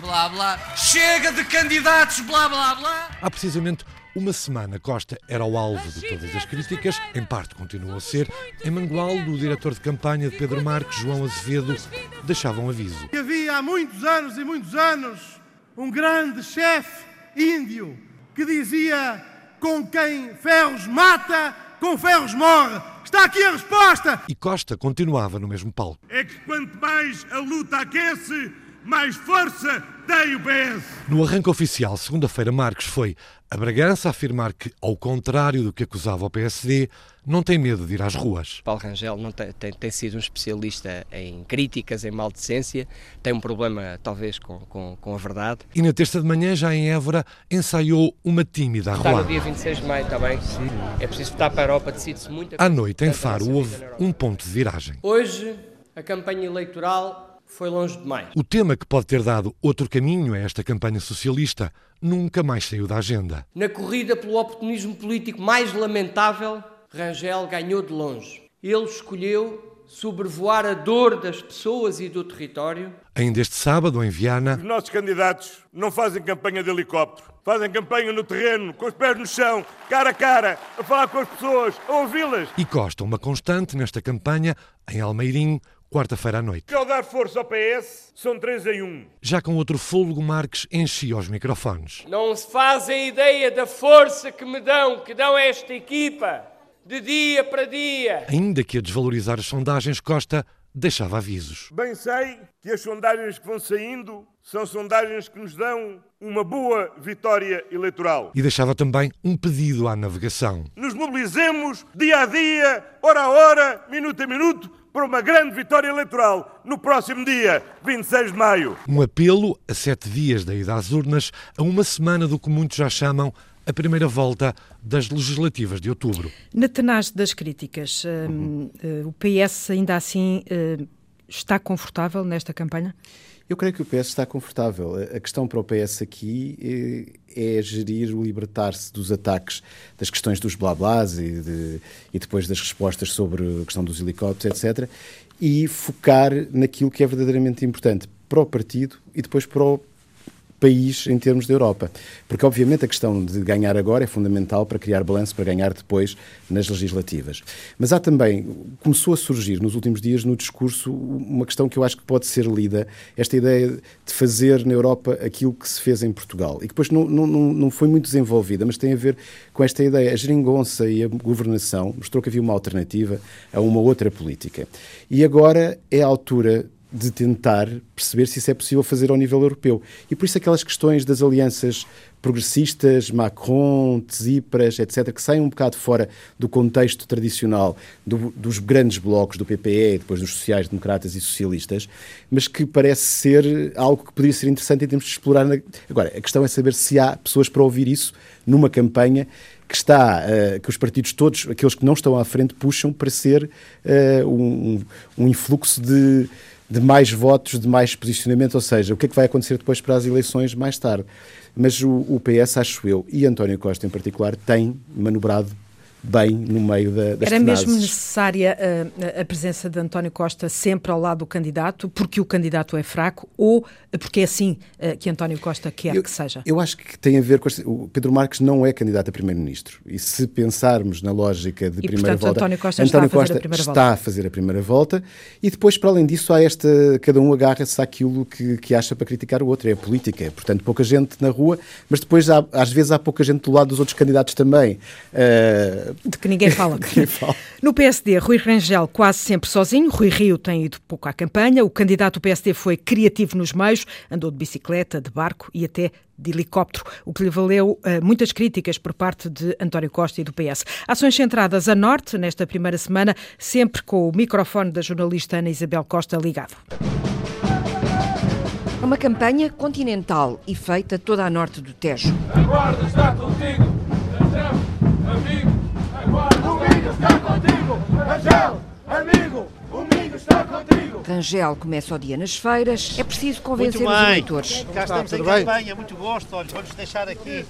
Blá blá. Chega de candidatos, blá blá blá. Há precisamente uma semana, Costa era o alvo de todas as críticas, em parte continuou a ser. Em Mangual, o diretor de campanha de Pedro Marques, João Azevedo, deixava um aviso. Havia há muitos anos e muitos anos um grande chefe índio que dizia: com quem ferros mata, com ferros morre. Está aqui a resposta! E Costa continuava no mesmo palco. É que quanto mais a luta aquece, mais força tem o PS. No arranque oficial, segunda-feira, Marques foi a Bragança afirmar que, ao contrário do que acusava o PSD, não tem medo de ir às ruas. Paulo Rangel não tem, tem, tem sido um especialista em críticas, em maldecência, tem um problema talvez com, com, com, a verdade. E na terça de manhã, já em Évora, ensaiou uma tímida arruada. Está no dia 26 de maio, está bem? Sim. É preciso votar para a Europa, decide-se muito. À noite, em Faro, houve um ponto de viragem. Hoje, a campanha eleitoral foi longe demais. O tema que pode ter dado outro caminho a esta campanha socialista nunca mais saiu da agenda. Na corrida pelo oportunismo político mais lamentável, Rangel ganhou de longe. Ele escolheu sobrevoar a dor das pessoas e do território. Ainda este sábado, em Viana. Os nossos candidatos não fazem campanha de helicóptero. Fazem campanha no terreno, com os pés no chão, cara a cara, a falar com as pessoas, a ouvi-las. E Costa, uma constante nesta campanha, em Almeirim, quarta-feira à noite. Ao dar força ao PS, são 3 em 1. Já com outro fôlego, Marques enchia os microfones. Não se fazem ideia da força que me dão, que dão a esta equipa, de dia para dia. Ainda que a desvalorizar as sondagens, Costa deixava avisos. Bem sei que as sondagens que vão saindo são sondagens que nos dão uma boa vitória eleitoral. E deixava também um pedido à navegação. Nos mobilizemos dia a dia, hora a hora, minuto a minuto, para uma grande vitória eleitoral no próximo dia 26 de maio. Um apelo a sete dias da ida às urnas, a uma semana do que muitos já chamam a primeira volta das legislativas de outubro. Na tenaz das críticas, uhum. uh, o PS ainda assim uh, está confortável nesta campanha? Eu creio que o PS está confortável. A questão para o PS aqui é, é gerir o libertar-se dos ataques das questões dos blá-blás e, de, e depois das respostas sobre a questão dos helicópteros, etc. E focar naquilo que é verdadeiramente importante para o partido e depois para o país em termos da Europa. Porque, obviamente, a questão de ganhar agora é fundamental para criar balanço, para ganhar depois nas legislativas. Mas há também, começou a surgir nos últimos dias no discurso uma questão que eu acho que pode ser lida, esta ideia de fazer na Europa aquilo que se fez em Portugal. E que depois não, não, não foi muito desenvolvida, mas tem a ver com esta ideia. A geringonça e a governação mostrou que havia uma alternativa a uma outra política. E agora é a altura de tentar perceber se isso é possível fazer ao nível europeu. E por isso aquelas questões das alianças progressistas, Macron, Tsipras, etc., que saem um bocado fora do contexto tradicional do, dos grandes blocos do PPE, depois dos sociais-democratas e socialistas, mas que parece ser algo que poderia ser interessante em termos de explorar. Na... Agora, a questão é saber se há pessoas para ouvir isso numa campanha que está, uh, que os partidos todos, aqueles que não estão à frente, puxam para ser uh, um, um influxo de de mais votos, de mais posicionamento, ou seja, o que é que vai acontecer depois para as eleições mais tarde. Mas o, o PS, acho eu, e António Costa em particular, tem manobrado bem no meio da, das Era tenazes. mesmo necessária a, uh, a, presença de António Costa sempre ao lado do candidato, porque o candidato é fraco ou porque é assim uh, que António Costa quer eu, que seja? Eu acho que tem a ver com. O Pedro Marques não é candidato a primeiro-ministro. E se pensarmos na lógica de e, primeira portanto, volta. António Costa, António está, Costa a fazer a está volta. a fazer a primeira volta. E depois, para além disso, há esta. Cada um agarra-se àquilo que, que acha para criticar o outro. É a política. Portanto, pouca gente na rua, mas depois, há, às vezes, há pouca gente do lado dos outros candidatos também. Uh... De que ninguém fala. No PSD, Rui Rangel quase sempre sozinho. Rui Rio tem ido pouco à campanha. O candidato do PSD foi criativo nos meios, andou de bicicleta, de barco e até de helicóptero, o que lhe valeu uh, muitas críticas por parte de António Costa e do PS. Ações centradas a norte nesta primeira semana, sempre com o microfone da jornalista Ana Isabel Costa ligado. É uma campanha continental e feita toda a norte do Tejo. A guarda está contigo, amigo, Rangel, amigo, o milho está contigo. Rangel começa o dia nas feiras, é preciso convencer muito os eleitores. Cá estamos em campanha, muito gosto, olha, vamos deixar aqui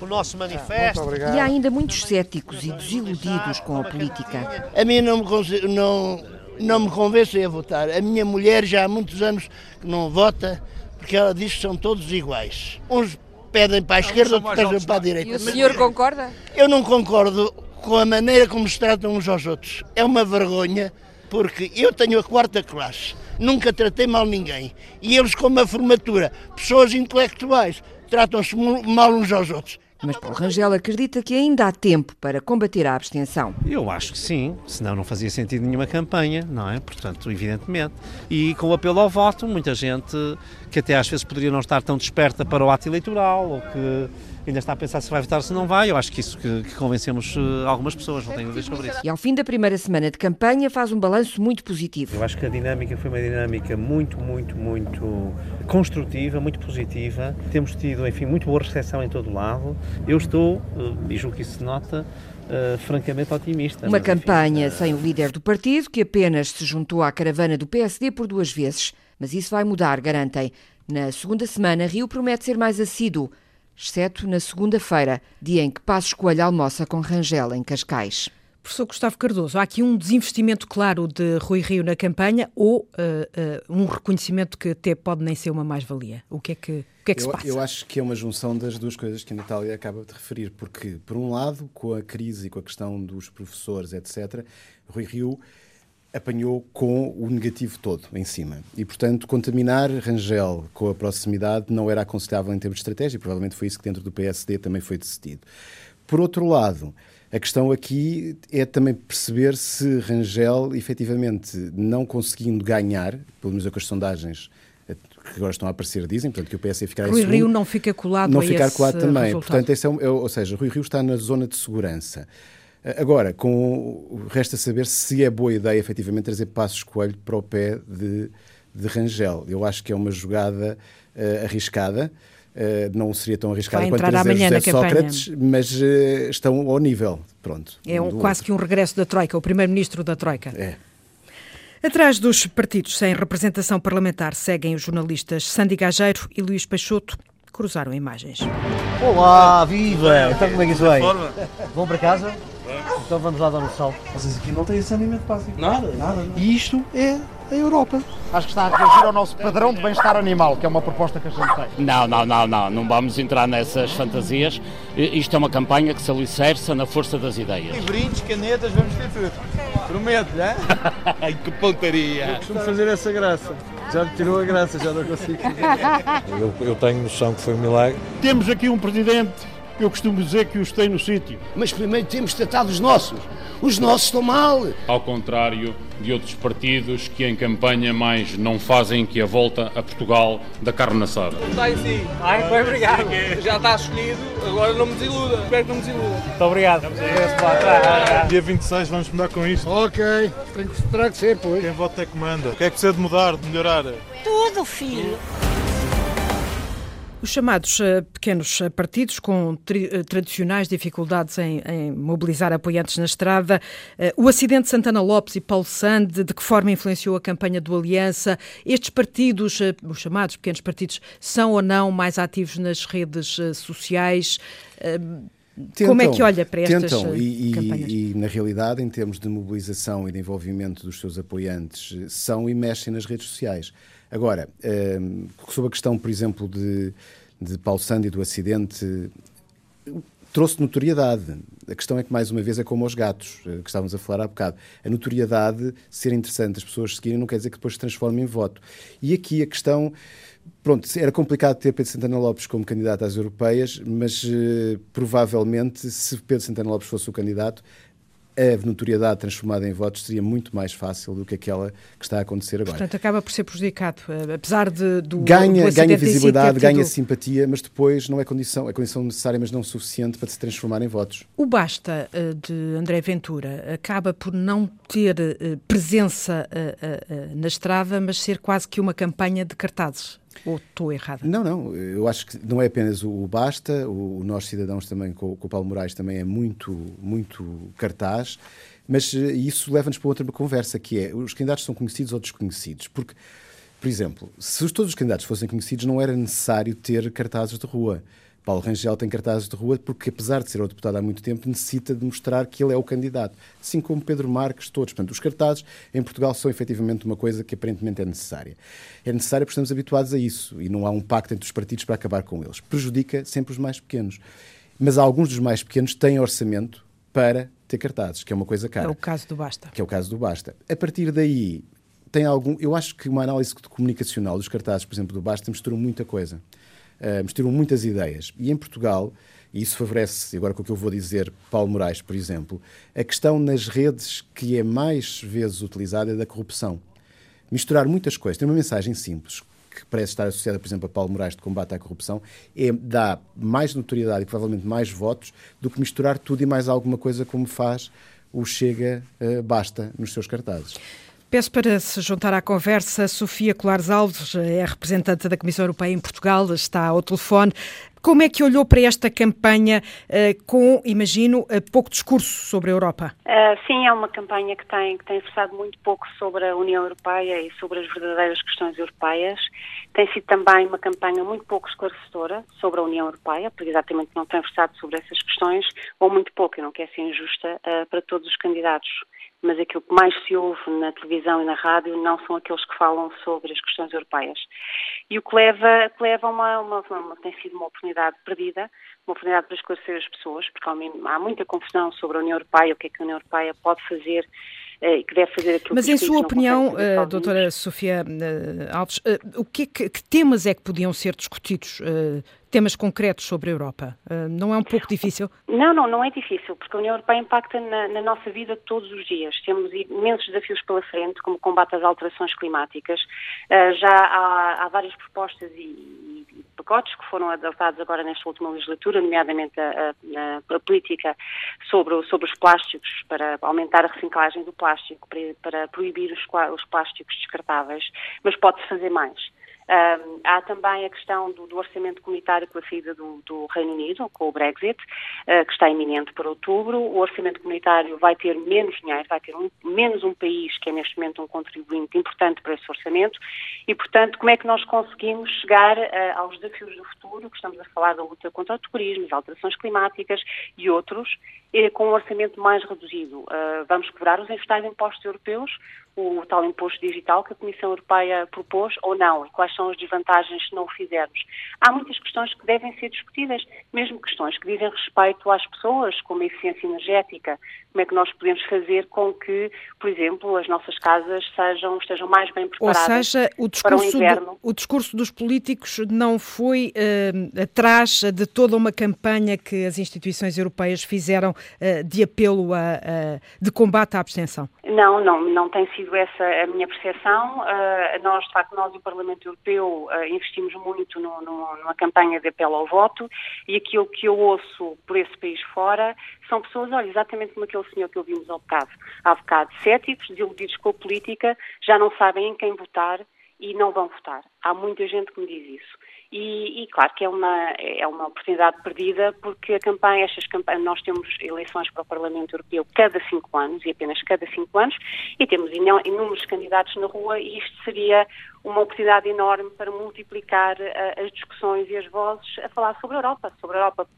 o nosso manifesto. E há ainda muitos céticos e desiludidos com a política. A mim não me, conse- não, não me convence a votar. A minha mulher já há muitos anos que não vota porque ela diz que são todos iguais. Uns pedem para a esquerda, outros pedem para a direita. E o Mas senhor concorda? Eu não concordo com a maneira como se tratam uns aos outros. É uma vergonha porque eu tenho a quarta classe, nunca tratei mal ninguém. E eles, com uma formatura, pessoas intelectuais, tratam-se mal uns aos outros. Mas Paulo Rangel acredita que ainda há tempo para combater a abstenção. Eu acho que sim, senão não fazia sentido nenhuma campanha, não é? Portanto, evidentemente. E com o apelo ao voto, muita gente que até às vezes poderia não estar tão desperta para o ato eleitoral ou que ainda está a pensar se vai votar ou se não vai, eu acho que isso que, que convencemos eh, algumas pessoas, não tenho dúvidas sobre isso. E ao fim da primeira semana de campanha faz um balanço muito positivo. Eu acho que a dinâmica foi uma dinâmica muito, muito, muito construtiva, muito positiva. Temos tido, enfim, muito boa recepção em todo o lado. Eu estou, eh, e julgo que isso se nota, eh, francamente otimista. Uma mas, enfim, campanha sem o líder do partido, que apenas se juntou à caravana do PSD por duas vezes. Mas isso vai mudar, garantem. Na segunda semana, Rio promete ser mais assíduo, exceto na segunda-feira, dia em que Passos Coelho almoça com Rangel, em Cascais. Professor Gustavo Cardoso, há aqui um desinvestimento claro de Rui Rio na campanha ou eh, eh, um reconhecimento que até pode nem ser uma mais-valia? O que é que, o que, é que se eu, passa? eu acho que é uma junção das duas coisas que a Natália acaba de referir, porque, por um lado, com a crise e com a questão dos professores, etc., Rui Rio apanhou com o negativo todo em cima. E, portanto, contaminar Rangel com a proximidade não era aconselhável em termos de estratégia, e provavelmente foi isso que dentro do PSD também foi decidido. Por outro lado, a questão aqui é também perceber se Rangel, efetivamente, não conseguindo ganhar, pelo menos é o que as sondagens que agora estão a aparecer dizem, portanto, que o PS ficará Rui em Rio segundo, não fica colado não a ficar colado também. resultado. Portanto, esse é um- é ou seja, Rui Rio está na zona de segurança. Eh, Agora, com, resta saber se é boa ideia, efetivamente, trazer Passos Coelho para o pé de, de Rangel. Eu acho que é uma jogada eh, arriscada. Eh, não seria tão arriscada quanto trazer amanhã José. Sócrates, mas eh, estão ao nível. Pronto. É um- quase outro. que um regresso da Troika, o primeiro-ministro da Troika. É. Atrás dos partidos sem representação parlamentar seguem os jornalistas Sandy Gageiro e Luís Peixoto. Cruzaram imagens. Olá, viva! Então como é que isso vai? Vão para casa? Então vamos lá dar um salto. Vocês aqui não têm saneamento básico. Nada, nada. E isto é A Europa. Acho que está a reagir ao nosso padrão de bem-estar animal, que é uma proposta que a gente tem. Não, não, não, não, não vamos entrar nessas fantasias. Isto é uma campanha que se alicerça na força das ideias. Brindes, canetas, vamos ter tudo. Prometo-lhe, é? Ai, que pontaria! Eu costumo fazer essa graça. Já me tirou a graça, já não consigo. Eu, eu tenho noção que foi um milagre. Temos aqui um presidente eu costumo dizer que os tem no sítio. Mas primeiro temos de tratar dos nossos. Os nossos estão mal. Ao contrário de outros partidos que em campanha mais não fazem que a volta a Portugal da carne assada. Está em si. Ai, foi obrigado. Já está escolhido, agora não me desiluda. Espero que não me desiluda. Muito obrigado. Dia 26 vamos mudar com isto. Ok, tem que, terá que ser, pois. Quem vota é que manda. O que é que precisa de mudar, de melhorar? Tudo, filho. Os chamados uh, pequenos uh, partidos com uh, tradicionais dificuldades em, em, mobilizar apoiantes na estrada, o acidente de Santana Lopes e Paulo Sande, de que forma influenciou a campanha do Aliança, estes partidos, os chamados pequenos partidos, são ou não mais ativos nas redes sociais? Tentam, Como é que olha para estas tentam, e, campanhas? E, e, na realidade, em termos de mobilização e de envolvimento dos seus apoiantes, são e mexem nas redes sociais. Agora, um, sobre a questão, por exemplo, de, de Paulo Sandy do acidente, trouxe notoriedade. A questão é que, mais uma vez, é como os gatos, eh, que estávamos a falar há bocado. A notoriedade, ser interessante, as pessoas seguirem, não quer dizer que depois se transforme em voto. E aqui a questão. Pronto, era complicado ter Pedro Santana Lopes como candidato às europeias, mas uh, provavelmente, se Pedro Santana Lopes fosse o candidato, a notoriedade transformada em votos seria muito mais fácil do que aquela que está a acontecer agora. Portanto, acaba por ser prejudicado, eh, apesar de, do ganha, do ganha visibilidade, ganha simpatia, mas depois não é condição, é condição necessária, mas não suficiente para se transformar em votos. O basta eh, de André Ventura acaba por não ter eh, presença na estrada, mas ser quase que uma campanha de cartazes. Ou estou errada? Não, não. Eu acho que não é apenas o Basta, o, Nós Cidadãos também, com, com o Paulo Moraes, também é muito, muito cartaz. Mas eh, isso leva-nos para outra conversa, que é os candidatos são conhecidos ou desconhecidos. Porque, por exemplo, se todos os candidatos fossem conhecidos, não era necessário ter cartazes de rua. Paulo Rangel tem cartazes de rua porque, apesar de ser o deputado há muito tempo, necessita de mostrar que ele é o candidato. Assim como Pedro Marques, todos. Portanto, os cartazes em Portugal são efetivamente uma coisa que aparentemente é necessária. É necessária porque estamos habituados a isso e não há um pacto entre os partidos para acabar com eles. Prejudica sempre os mais pequenos. Mas alguns dos mais pequenos têm orçamento para ter cartazes, que é uma coisa cara. É o caso do Basta. Que é o caso do Basta. A partir daí, tem algum. Eu acho que uma análise comunicacional dos cartazes, por exemplo, do Basta, mistura muita coisa misturam muitas ideias. E em Portugal, e isso favorece, agora com o que eu vou dizer, Paulo Moraes, por exemplo, a questão nas redes que é mais vezes utilizada é da corrupção. Misturar muitas coisas, tem uma mensagem simples, que parece estar associada, por exemplo, a Paulo Moraes de combate à corrupção, é, dá mais notoriedade e provavelmente mais votos do que misturar tudo e mais alguma coisa como faz o Chega uh, Basta nos seus cartazes. Peço para se juntar à conversa Sofia Colares Alves, é representante da Comissão Europeia em Portugal, está ao telefone. Como é que olhou para esta campanha uh, com, imagino, uh, pouco discurso sobre a Europa? Uh, sim, é uma campanha que tem, que tem versado muito pouco sobre a União Europeia e sobre as verdadeiras questões europeias. Tem sido também uma campanha muito pouco esclarecedora sobre a União Europeia, porque exatamente não tem versado sobre essas questões, ou muito pouco, e não quer ser injusta para todos os candidatos mas aquilo que mais se ouve na televisão e na rádio não são aqueles que falam sobre as questões europeias. E o que leva, que leva uma, uma, uma, tem sido uma oportunidade perdida, uma oportunidade para esclarecer as pessoas, porque há muita confusão sobre a União Europeia, o que é que a União Europeia pode fazer e que deve fazer aquilo Mas que em sua opinião, uh, doutora Sofia uh, Alves, uh, o que, é que, que, temas é que podiam ser discutidos temas concretos sobre a Europa. Não é um pouco difícil? Não, não, não é difícil, porque a União Europeia impacta na, na, nossa vida todos os dias. Temos imensos desafios pela frente, como o combate às alterações climáticas. Já há, há, várias propostas e, pacotes que foram adotados agora nesta última legislatura, nomeadamente a, a, a política sobre, sobre os plásticos, para aumentar a reciclagem do plástico, para, para proibir os, os plásticos descartáveis, mas pode-se fazer mais. Um, há também a questão do, do, orçamento comunitário com a saída do, do, Reino Unido, com o Brexit, uh, que está iminente para outubro. O orçamento comunitário vai ter menos dinheiro, vai ter um, menos um país que é neste momento um contribuinte importante para esse orçamento e, portanto, como é que nós conseguimos chegar uh, aos desafios do futuro, que estamos a falar da luta contra o terrorismo, as alterações climáticas e outros, com um orçamento mais reduzido. Uh, vamos cobrar os enxutais impostos europeus, o tal imposto digital que a Comissão Europeia propôs ou não e quais são as desvantagens se não o fizermos. Há muitas questões que devem ser discutidas, mesmo questões que dizem respeito às pessoas, como a eficiência energética, como é que nós podemos fazer com que, por exemplo, as nossas casas sejam, estejam mais bem preparadas Ou seja, o para o inverno. do- o discurso dos políticos não foi eh, atrás de toda uma campanha que as instituições europeias fizeram eh, de apelo a, a- de combate à abstenção. Não, não, não tem sido essa a minha percepção. Ah, nós, de facto, nós e o Parlamento Europeu investimos muito no- no- numa campanha de apelo ao voto e aquilo que eu ouço por esse país fora são pessoas, olha, exatamente como aquele senhor que ouvimos ao bocado, há bocado, céticos, desiludidos com a política, já não sabem em quem votar e não vão votar. Há muita gente que me diz isso. E, e, claro que é uma, é uma oportunidade perdida porque a campanha, estas campanhas, nós temos eleições para o Parlamento Europeu cada cinco anos e apenas cada cinco anos e temos inúmeros candidatos na rua e isto seria uma oportunidade enorme para multiplicar ah, as discussões e as vozes a falar sobre a Europa, sobre a Europa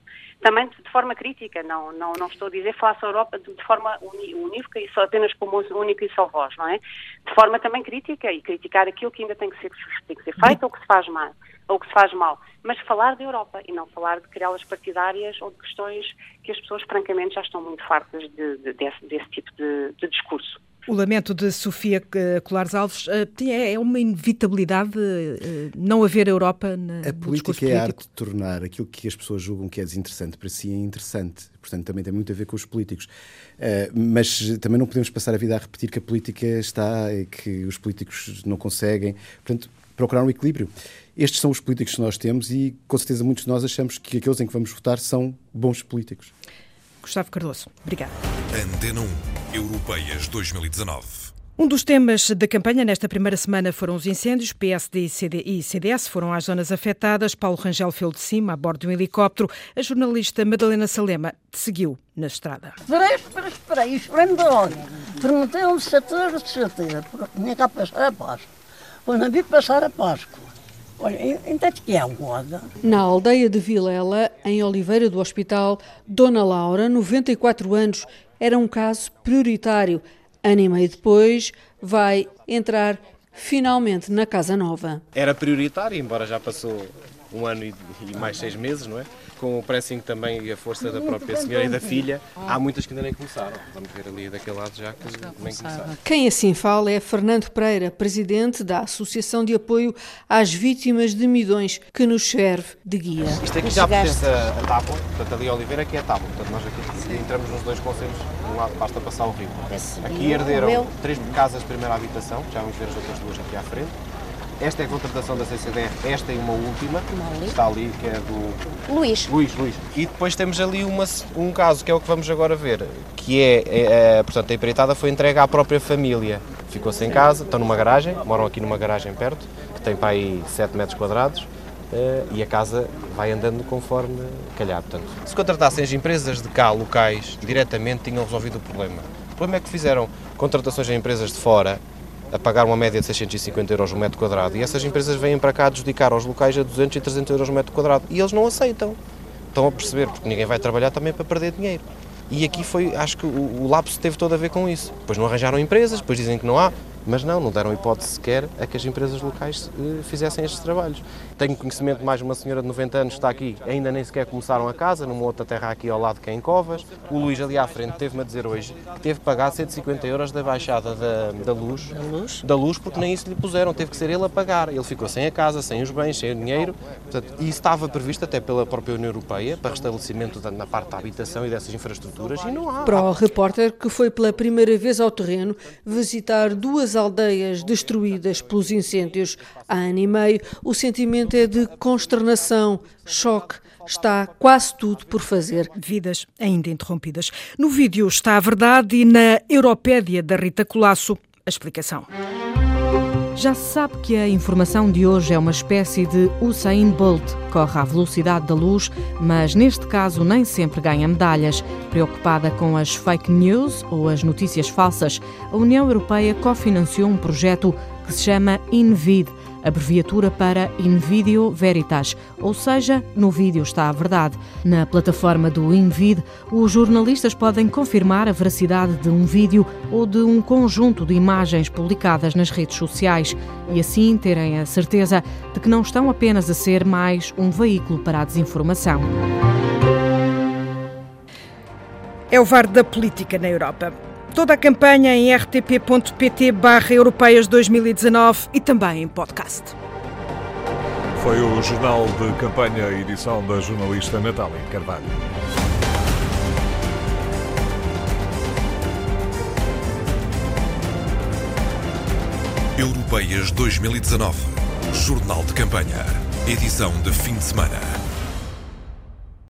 também de forma crítica, não, não, não estou a dizer falar sobre a Europa de, de forma unívoca e só apenas como única e só voz, não é? De forma também crítica e criticar aquilo que ainda tem que ser, tem que ser feito ou que se faz mal, ou que se faz mal, mas falar da Europa e não falar de querelas partidárias ou de questões que as pessoas francamente já estão muito fartas de, de- desse, desse tipo de discurso. O lamento de Sofia eh, Colares Alves eh, é é uma inevitabilidade eh, não haver Europa na, A no política é a arte de tornar aquilo que as pessoas julgam que é desinteressante para si é interessante. Portanto, também tem muito a ver com os políticos. Mas também não podemos passar a vida a repetir que a política está e que os políticos não conseguem. Portanto, procurar um equilíbrio. Estes são os políticos que nós temos e, com certeza, muitos de nós achamos que aqueles em que vamos votar são bons políticos. Gustavo Cardoso, obrigada. Antena 1, Europeias 2019. Um dos temas da campanha nesta primeira semana foram os incêndios. PSD e, CD e CDS foram às zonas afetadas. Paulo Rangel fez de cima, a bordo de um helicóptero. A jornalista Madalena Salema seguiu na estrada. Esperei, esperei, esperei, esperei-me da hora. Perguntei-me se certeza, de certeza, porque tinha cá passar a Páscoa. Pois não vi passar a Páscoa. Olha, então que é agora? Na aldeia de Vilela, em Oliveira do Hospital, Dona Laura, 94 anos, era um caso prioritário. Ano e meio depois, vai entrar finalmente na casa nova. Era prioritário, embora já passou um ano e, e mais seis meses, não é? Com o pressing também e a força da própria senhora e da filha, há muitas que ainda nem começaram. Vamos ver ali daquele lado já que nem começaram. Quem assim fala é Fernando Pereira, presidente da Associação de Apoio às Vítimas de Midões, que nos serve de guia. Isto aqui já pertence a, a tábua, portanto ali a Oliveira que é a tábua. Portanto nós aqui entramos nos dois conselhos, de um lado basta passar o rio. Aqui herderam três casas de primeira habitação, já vamos ver as outras duas aqui à frente. Esta é a contratação da CCDR, esta e uma última, está ali, que é do Luís. Luís, Luís. E depois temos ali uma, um caso, que é o que vamos agora ver, que é, é, é, portanto, a empreitada foi entregue à própria família. Ficou sem casa, estão numa garagem, moram aqui numa garagem perto, que tem para aí 7 metros quadrados, eh, e a casa vai andando conforme calhar. Portanto, se contratassem as empresas de cá, locais, diretamente, tinham resolvido o problema. O problema é que fizeram contratações a empresas de fora, a pagar uma média de 650 euros o metro quadrado, e essas empresas vêm para cá adjudicar aos locais a 200 e 300 euros o metro quadrado, e eles não aceitam. Estão a perceber, porque ninguém vai trabalhar também para perder dinheiro. E aqui foi, acho que o, o lapso teve todo a ver com isso. Depois não arranjaram empresas, depois dizem que não há, mas não, não deram hipótese sequer a que as empresas locais eh, fizessem estes trabalhos. Tenho conhecimento de mais uma senhora de 90 anos que está aqui, ainda nem sequer começaram a casa, numa outra terra aqui ao lado que é em Covas. O Luís ali à frente teve-me a dizer hoje que teve que pagar 150 euros da baixada da, da luz, da luz, da luz, porque nem isso lhe puseram, teve que ser ele a pagar. Ele ficou sem a casa, sem os bens, sem o dinheiro, Portanto, e isso estava previsto até pela própria União Europeia para restabelecimento da, na parte da habitação e dessas infraestruturas, e não há. Para o repórter que foi pela primeira vez ao terreno visitar duas aldeias destruídas pelos incêndios há ano e meio, o sentimento é de consternação, choque. Está quase tudo por fazer. Vidas ainda interrompidas. No vídeo está a verdade e na Europédia da Rita Colasso a explicação. Já se sabe que a informação de hoje é uma espécie de Usain Bolt, corre à velocidade da luz, mas neste caso nem sempre ganha medalhas. Preocupada com as fake news ou as notícias falsas, a União Europeia cofinanciou um projeto que se chama InVid. Abreviatura para In Video Veritas, ou seja, no vídeo está a verdade. Na plataforma do InVid, os jornalistas podem confirmar a veracidade de um vídeo ou de um conjunto de imagens publicadas nas redes sociais e assim terem a certeza de que não estão apenas a ser mais um veículo para a desinformação. É o VAR da política na Europa. Toda a campanha em rtp.pt barra europeias 2019 e também em podcast. Foi o Jornal de Campanha, edição da jornalista Natália Carvalho. Europeias 2019. Jornal de Campanha. Edição de fim de semana.